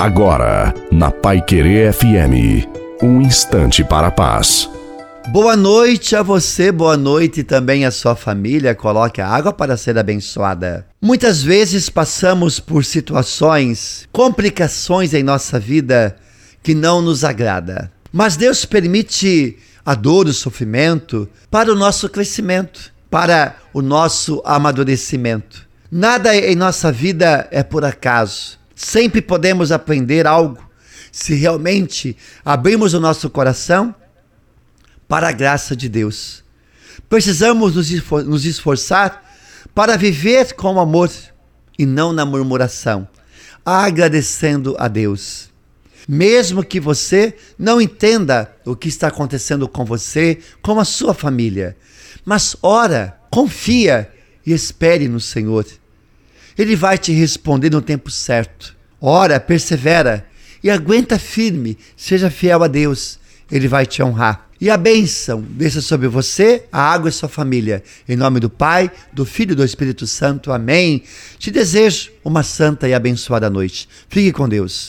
Agora, na Pai Querer FM, um instante para a paz. Boa noite a você, boa noite também à sua família. Coloque a água para ser abençoada. Muitas vezes passamos por situações, complicações em nossa vida que não nos agrada. Mas Deus permite a dor, o sofrimento para o nosso crescimento, para o nosso amadurecimento. Nada em nossa vida é por acaso. Sempre podemos aprender algo se realmente abrirmos o nosso coração para a graça de Deus. Precisamos nos esforçar para viver com amor e não na murmuração, agradecendo a Deus. Mesmo que você não entenda o que está acontecendo com você, com a sua família, mas ora, confia e espere no Senhor. Ele vai te responder no tempo certo. Ora, persevera e aguenta firme, seja fiel a Deus, ele vai te honrar. E a bênção desça sobre você, a água e sua família. Em nome do Pai, do Filho e do Espírito Santo. Amém. Te desejo uma santa e abençoada noite. Fique com Deus.